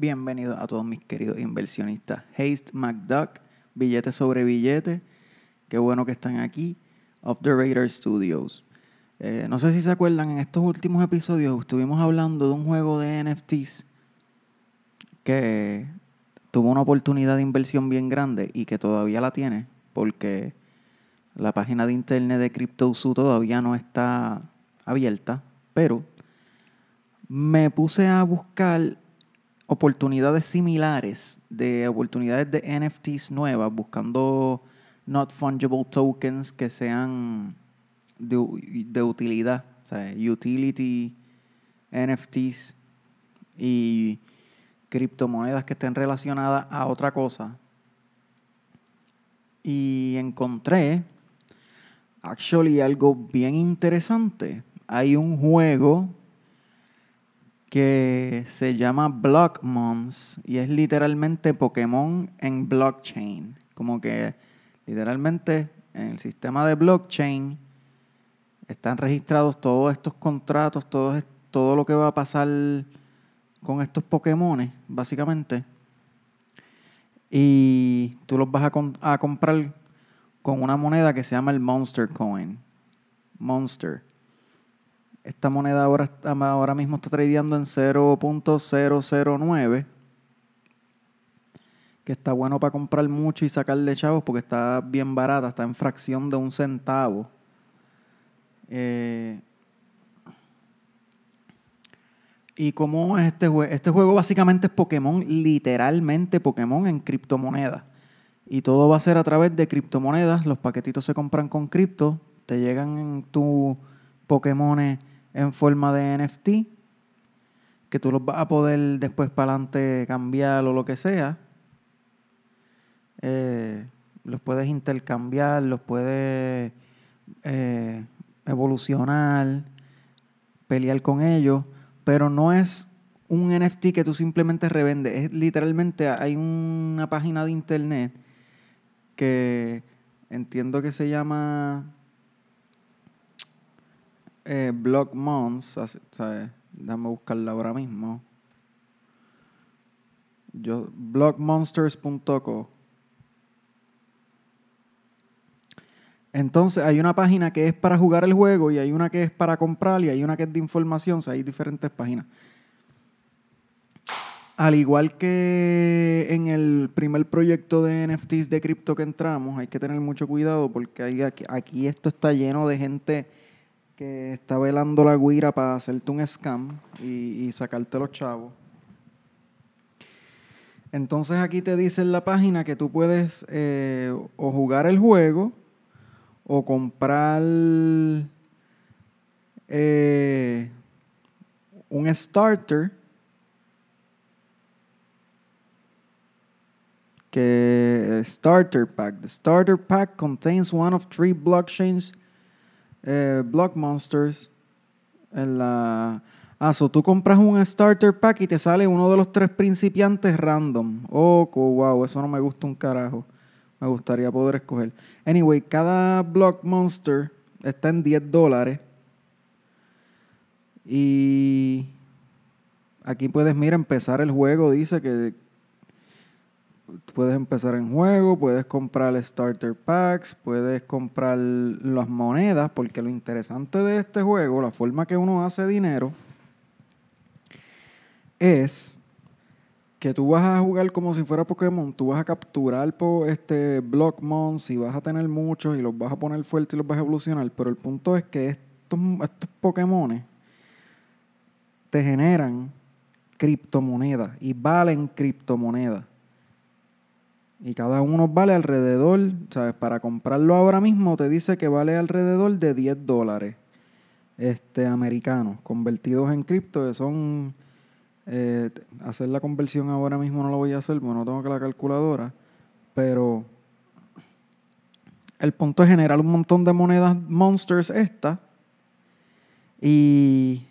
Bienvenidos a todos mis queridos inversionistas. Haste McDuck, billete sobre billete. Qué bueno que están aquí. Off the Radar Studios. Eh, no sé si se acuerdan, en estos últimos episodios estuvimos hablando de un juego de NFTs que tuvo una oportunidad de inversión bien grande y que todavía la tiene porque la página de internet de CryptoZoo todavía no está abierta, pero me puse a buscar oportunidades similares, de oportunidades de NFTs nuevas, buscando not fungible tokens que sean de, utilidad, o sea, utility NFTs y criptomonedas que estén relacionadas a otra cosa. Y encontré, actually, algo bien interesante. Hay un juego que se llama Blockmons y es literalmente Pokémon en blockchain. Como que literalmente en el sistema de blockchain están registrados todos estos contratos, todo, todo lo que va a pasar con estos Pokémon, básicamente. Y tú los vas a, a comprar con una moneda que se llama el Monster Coin. Monster. Esta moneda ahora, ahora mismo está tradeando en 0.009. Que está bueno para comprar mucho y sacarle chavos porque está bien barata, está en fracción de un centavo. Eh, y como este juego, este juego básicamente es Pokémon, literalmente Pokémon en criptomonedas. Y todo va a ser a través de criptomonedas. Los paquetitos se compran con cripto, te llegan en tu Pokémon en forma de NFT, que tú los vas a poder después para adelante cambiar o lo que sea. Eh, los puedes intercambiar, los puedes eh, evolucionar, pelear con ellos, pero no es un NFT que tú simplemente revendes, es literalmente hay una página de internet que entiendo que se llama eh, Block ¿sabes? Déjame buscarla ahora mismo. Yo, blockmonsters.co. Entonces hay una página que es para jugar el juego y hay una que es para comprar y hay una que es de información, hay diferentes páginas. Al igual que en el primer proyecto de NFTs de cripto que entramos, hay que tener mucho cuidado porque aquí esto está lleno de gente que está velando la guira para hacerte un scam y, sacarte los chavos. Entonces aquí te dice en la página que tú puedes eh, o jugar el juego o comprar eh, un starter que starter pack. The starter pack contains one of three blockchains eh, Block Monsters. En la. Ah, so tú compras un starter pack y te sale uno de los tres principiantes random. Oh, wow, eso no me gusta un carajo. Me gustaría poder escoger. Anyway, cada Block Monster está en 10 dólares. Y aquí puedes, mira, empezar el juego. Dice que puedes empezar en juego, puedes comprar starter packs, puedes comprar las monedas, porque lo interesante de este juego, la forma que uno hace dinero, es que tú vas a jugar como si fuera Pokémon, tú vas a capturar este Blockmons y vas a tener muchos y los vas a poner fuertes y los vas a evolucionar, pero el punto es que estos, estos Pokémon te generan criptomonedas y valen criptomonedas. Y cada uno vale alrededor, ¿sabes? Para comprarlo ahora mismo te dice que vale alrededor de 10 dólares este, americanos, convertidos en cripto, que son... Eh, hacer la conversión ahora mismo no lo voy a hacer, porque no tengo que la calculadora, pero el punto es generar un montón de monedas monsters esta y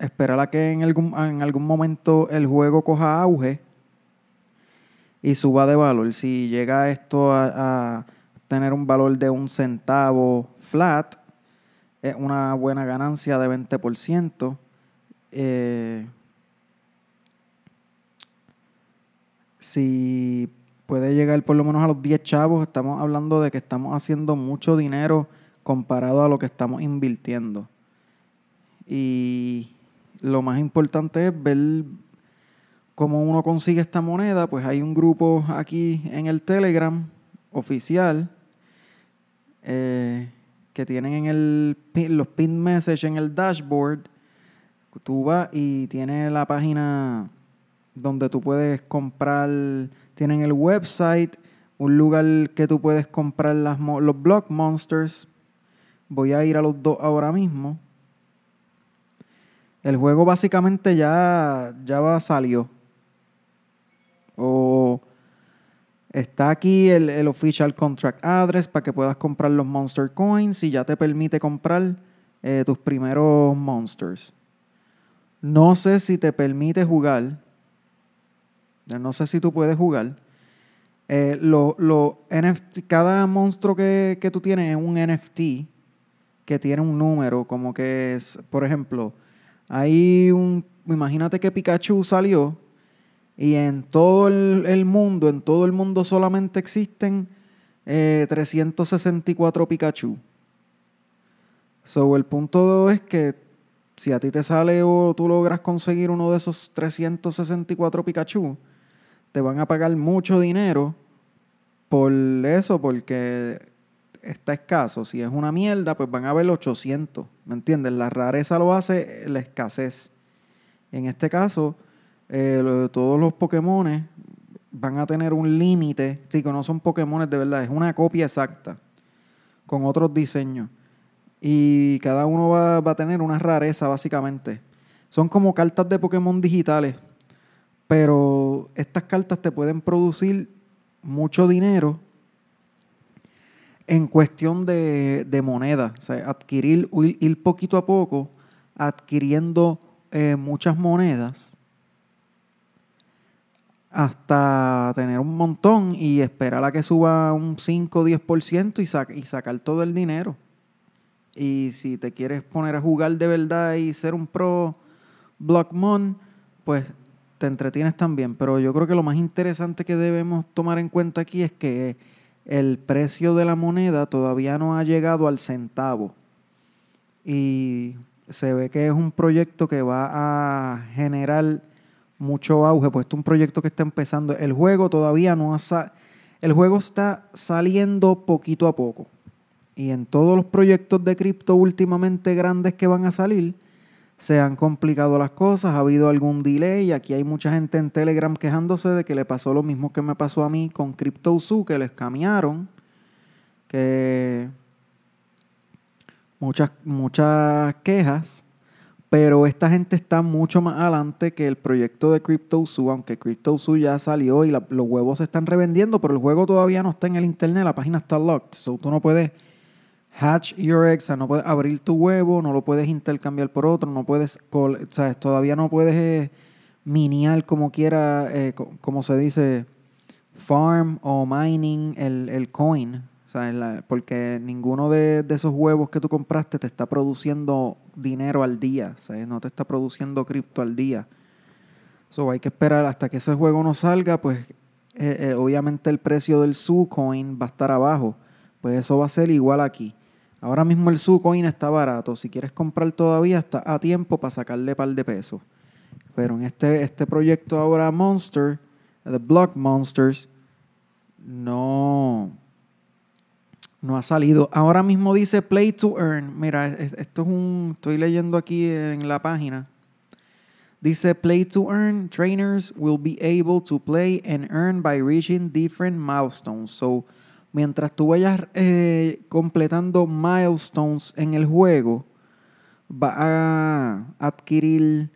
esperar a que en algún, en algún momento el juego coja auge y suba de valor. Si llega esto a, tener un valor de un centavo flat, es una buena ganancia de 20%. Eh, si puede llegar por lo menos a los 10 chavos, estamos hablando de que estamos haciendo mucho dinero comparado a lo que estamos invirtiendo. Y lo más importante es ver cómo uno consigue esta moneda. Pues hay un grupo aquí en el Telegram oficial eh, que tienen en el, los pin message en el dashboard. Tú vas y tiene la página donde tú puedes comprar, tienen el website, un lugar que tú puedes comprar las, los Block Monsters. Voy a ir a los dos ahora mismo. El juego básicamente ya, ya salió. O está aquí el, el, official contract address para que puedas comprar los monster coins y ya te permite comprar eh, tus primeros monsters. No sé si te permite jugar no sé si tú puedes jugar. Eh, lo, cada monstruo que, tú tienes es un NFT que tiene un número, como que es, por ejemplo, hay un, imagínate que Pikachu salió y en todo el, mundo, en todo el mundo solamente existen 364 eh, Pikachu. So, el punto es que si a ti te sale o tú logras conseguir uno de esos 364 Pikachu, te van a pagar mucho dinero por eso, porque está escaso. Si es una mierda, pues van a haber 800. ¿Me entiendes? La rareza lo hace la escasez. En este caso, eh, todos los Pokémon van a tener un límite. Sí, que no son Pokémon de verdad, es una copia exacta con otros diseños. Y cada uno va, a tener una rareza, básicamente. Son como cartas de Pokémon digitales pero estas cartas te pueden producir mucho dinero en cuestión de, moneda. O sea, adquirir, ir poquito a poco adquiriendo eh, muchas monedas hasta tener un montón y esperar a que suba un 5 o 10% y, y sacar todo el dinero. Y si te quieres poner a jugar de verdad y ser un pro Blockmon, pues te entretienes también, pero yo creo que lo más interesante que debemos tomar en cuenta aquí es que el precio de la moneda todavía no ha llegado al centavo. Y se ve que es un proyecto que va a generar mucho auge, pues es un proyecto que está empezando. El juego todavía no ha el juego está saliendo poquito a poco. Y en todos los proyectos de cripto últimamente grandes que van a salir, se han complicado las cosas, ha habido algún delay. Aquí hay mucha gente en Telegram quejándose de que le pasó lo mismo que me pasó a mí con CryptoZoo, que les cambiaron, que muchas, muchas quejas, pero esta gente está mucho más adelante que el proyecto de CryptoZoo, aunque CryptoZoo ya salió y los huevos se están revendiendo, pero el juego todavía no está en el internet, la página está locked, so tú no puedes hatch your eggs, o sea, no puedes abrir tu huevo, no lo puedes intercambiar por otro, no puedes, o sea, todavía no puedes eh, miniar como quiera, eh, como se dice, farm o mining el, coin, porque ninguno de, esos huevos que tú compraste te está produciendo dinero al día, sea, no te está produciendo cripto al día. So, hay que esperar hasta que ese juego no salga, pues eh, obviamente el precio del su coin va a estar abajo. Pues eso va a ser igual aquí. Ahora mismo el Sucoin está barato. Si quieres comprar todavía, está a tiempo para sacarle par de pesos. Pero en este, este proyecto ahora Monster, The Block Monsters, no, no ha salido. Ahora mismo dice Play to Earn. Mira, esto es un. Estoy leyendo aquí en la página. Dice Play to Earn. Trainers will be able to play and earn by reaching different milestones. So, mientras tú vayas eh, completando milestones en el juego, va a adquirir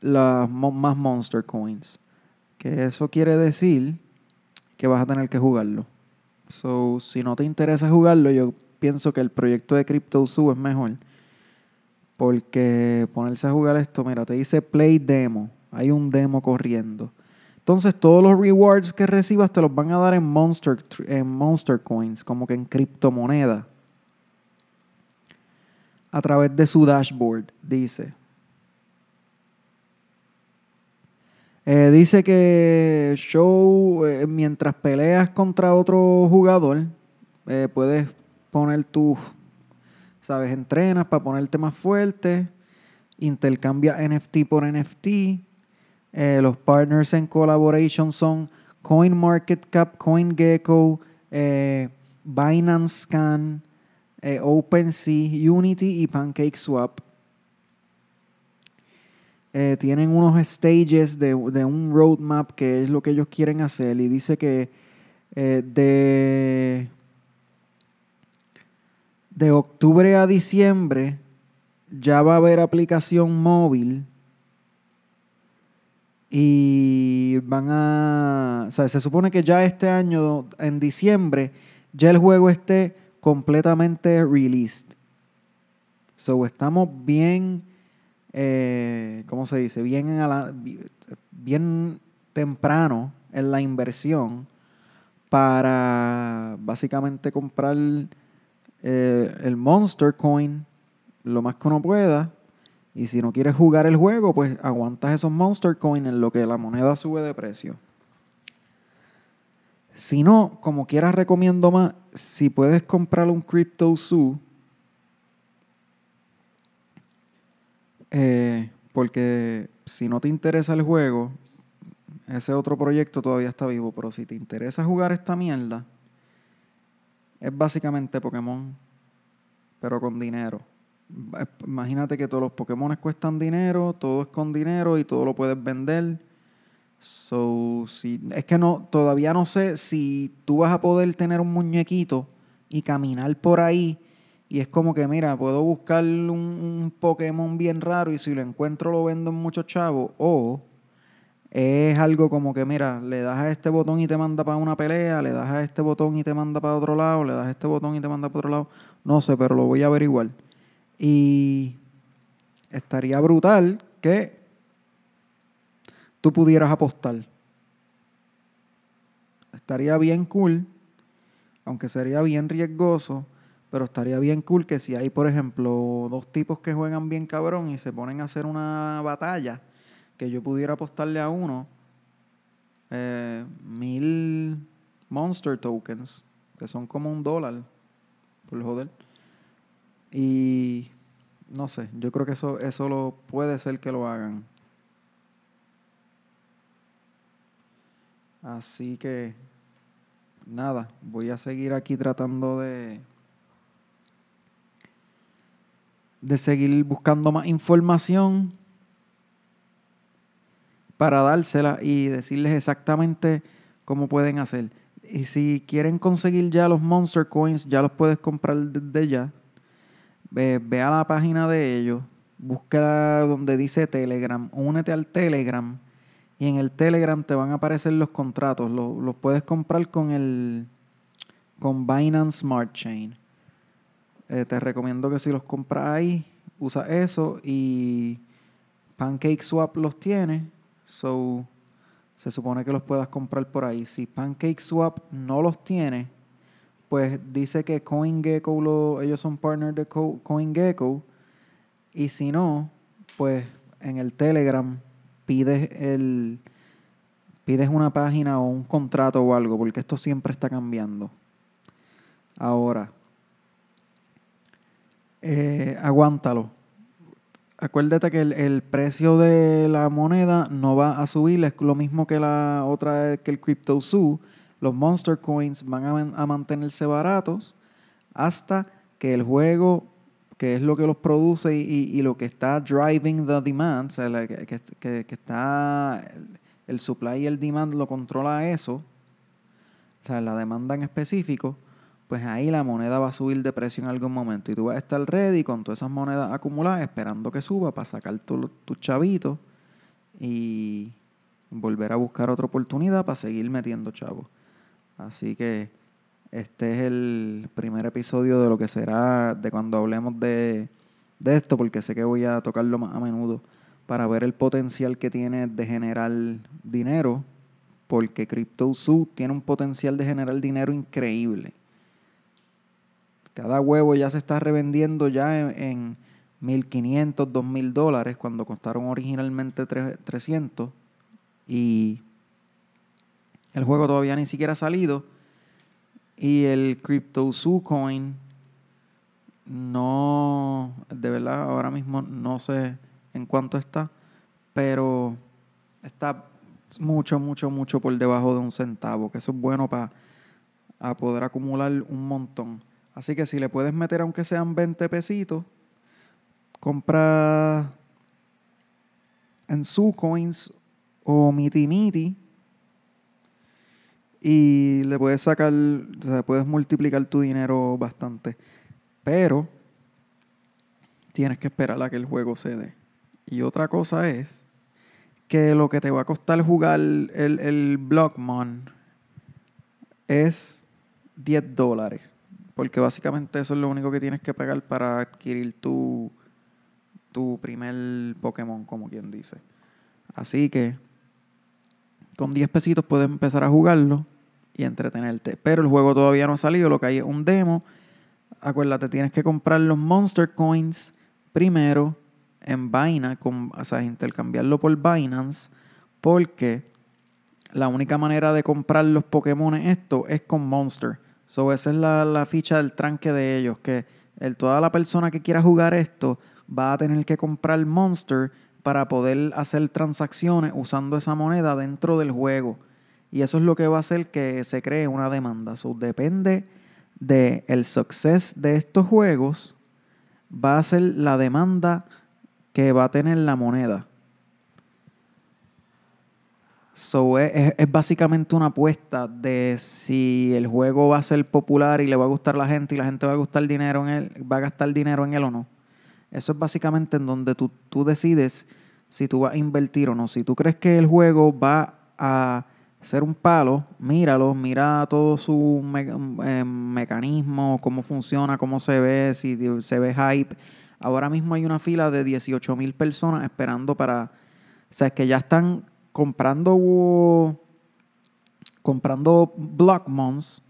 las más Monster Coins. Que eso quiere decir que vas a tener que jugarlo. So, si no te interesa jugarlo, yo pienso que el proyecto de CryptoZoo es mejor. Porque ponerse a jugar esto, mira, te dice Play Demo. Hay un demo corriendo. Entonces, todos los rewards que recibas te los van a dar en Monster, en Monster Coins, como que en criptomoneda. A través de su dashboard, dice. Eh, dice que show, eh, mientras peleas contra otro jugador, eh, puedes poner tus, sabes, entrenas para ponerte más fuerte, intercambia NFT por NFT. los partners en collaboration son CoinMarketCap, CoinGecko, Binance Scan, OpenSea, Unity y PancakeSwap. Eh, tienen unos stages de, un roadmap que es lo que ellos quieren hacer y dice que eh, de, de octubre a diciembre ya va a haber aplicación móvil y van a, se supone que ya este año, en diciembre, ya el juego esté completamente released. So, estamos bien eh, ¿cómo se dice? Bien, temprano en la inversión para básicamente comprar eh, el Monster Coin lo más que uno pueda. Y si no quieres jugar el juego, pues aguantas esos Monster Coin en lo que la moneda sube de precio. Si no, como quieras recomiendo más, si puedes comprar un Crypto Zoo, Eh, porque si no te interesa el juego, ese otro proyecto todavía está vivo, pero si te interesa jugar esta mierda, es básicamente Pokémon, pero con dinero. Imagínate que todos los Pokémon cuestan dinero, todo es con dinero y todo lo puedes vender. So, si, es que no, todavía no sé si tú vas a poder tener un muñequito y caminar por ahí y es como que, mira, puedo buscar un, Pokémon bien raro y si lo encuentro lo vendo en muchos chavos. O es algo como que, mira, le das a este botón y te manda para una pelea, le das a este botón y te manda para otro lado, le das a este botón y te manda para otro lado. No sé, pero lo voy a averiguar. Y estaría brutal que tú pudieras apostar. Estaría bien cool, aunque sería bien riesgoso pero estaría bien cool que si hay, por ejemplo, dos tipos que juegan bien cabrón y se ponen a hacer una batalla, que yo pudiera apostarle a uno eh, mil monster tokens, que son como un dólar, por joder. Y no sé, yo creo que eso, eso lo puede ser que lo hagan. Así que, nada, voy a seguir aquí tratando de de seguir buscando más información para dársela y decirles exactamente cómo pueden hacer. Y si quieren conseguir ya los Monster Coins, ya los puedes comprar desde ya. Ve, a la página de ellos, busca donde dice Telegram, únete al Telegram y en el Telegram te van a aparecer los contratos. Los, los puedes comprar con el con Binance Smart Chain. Eh, te recomiendo que si los compras ahí, usa eso y PancakeSwap los tiene. So, se supone que los puedas comprar por ahí. Si PancakeSwap no los tiene, pues dice que CoinGecko, lo, ellos son partners de CoinGecko. Y si no, pues en el Telegram pides el pides una página o un contrato o algo, porque esto siempre está cambiando. Ahora, eh, aguántalo. Acuérdate que el, precio de la moneda no va a subir, es lo mismo que la otra que el Crypto Zoo. Los Monster Coins van a, mantenerse baratos hasta que el juego, que es lo que los produce y, lo que está driving the demand, o sea, que, que, está el supply y el demand lo controla eso, o sea, la demanda en específico, pues ahí la moneda va a subir de precio en algún momento y tú vas a estar ready con todas esas monedas acumuladas esperando que suba para sacar tus tu chavitos y volver a buscar otra oportunidad para seguir metiendo chavos. Así que este es el primer episodio de lo que será de cuando hablemos de, de esto, porque sé que voy a tocarlo más a menudo para ver el potencial que tiene de generar dinero, porque CryptoZoo tiene un potencial de generar dinero increíble. Cada huevo ya se está revendiendo ya en, 1.500, 2.000 dólares cuando costaron originalmente 300. Y el juego todavía ni siquiera ha salido. Y el Crypto Coin no, de verdad, ahora mismo no sé en cuánto está, pero está mucho, mucho, mucho por debajo de un centavo, que eso es bueno para poder acumular un montón. Así que si le puedes meter, aunque sean 20 pesitos, compra en su coins o miti miti y le puedes sacar, o sea, puedes multiplicar tu dinero bastante. Pero tienes que esperar a que el juego se dé. Y otra cosa es que lo que te va a costar jugar el, el Blockmon es 10 dólares. Porque básicamente eso es lo único que tienes que pagar para adquirir tu, tu primer Pokémon, como quien dice. Así que con 10 pesitos puedes empezar a jugarlo y entretenerte. Pero el juego todavía no ha salido, lo que hay es un demo. Acuérdate, tienes que comprar los Monster Coins primero en Binance, o sea, intercambiarlo por Binance, porque la única manera de comprar los Pokémon esto es con Monster. So, esa es la, ficha del tranque de ellos, que el, toda la persona que quiera jugar esto va a tener que comprar Monster para poder hacer transacciones usando esa moneda dentro del juego. Y eso es lo que va a hacer que se cree una demanda. So, depende del el success de estos juegos, va a ser la demanda que va a tener la moneda. So, es, es, básicamente una apuesta de si el juego va a ser popular y le va a gustar a la gente y la gente va a gustar dinero en él, va a gastar dinero en él o no. Eso es básicamente en donde tú, tú decides si tú vas a invertir o no. Si tú crees que el juego va a ser un palo, míralo, mira todo su eh, mecanismo, cómo funciona, cómo se ve, si se ve hype. Ahora mismo hay una fila de 18 mil personas esperando para... O sea, que ya están comprando comprando Blockmons,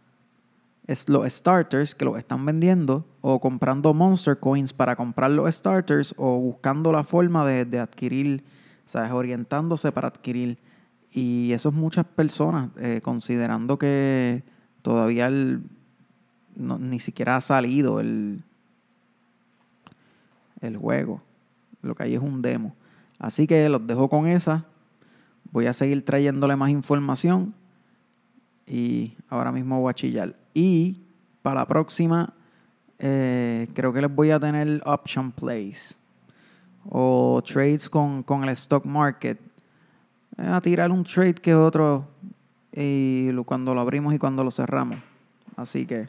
es los starters que los están vendiendo, o comprando Monster Coins para comprar los starters, o buscando la forma de, de adquirir, sea, orientándose para adquirir y eso es muchas personas, eh, considerando que todavía ni siquiera ha salido el, el juego. Lo que hay es un demo. Así que los dejo con esa. Voy a seguir trayéndole más información. Y ahora mismo voy. Y para la próxima, eh, creo que les voy a tener option plays. O trades con, con el stock market a tirar un trade que otro y cuando lo abrimos y cuando lo cerramos. Así que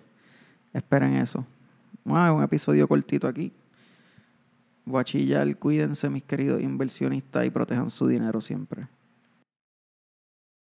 esperen eso. un episodio cortito aquí. Voy a chillar, cuídense mis queridos inversionistas y protejan su dinero siempre.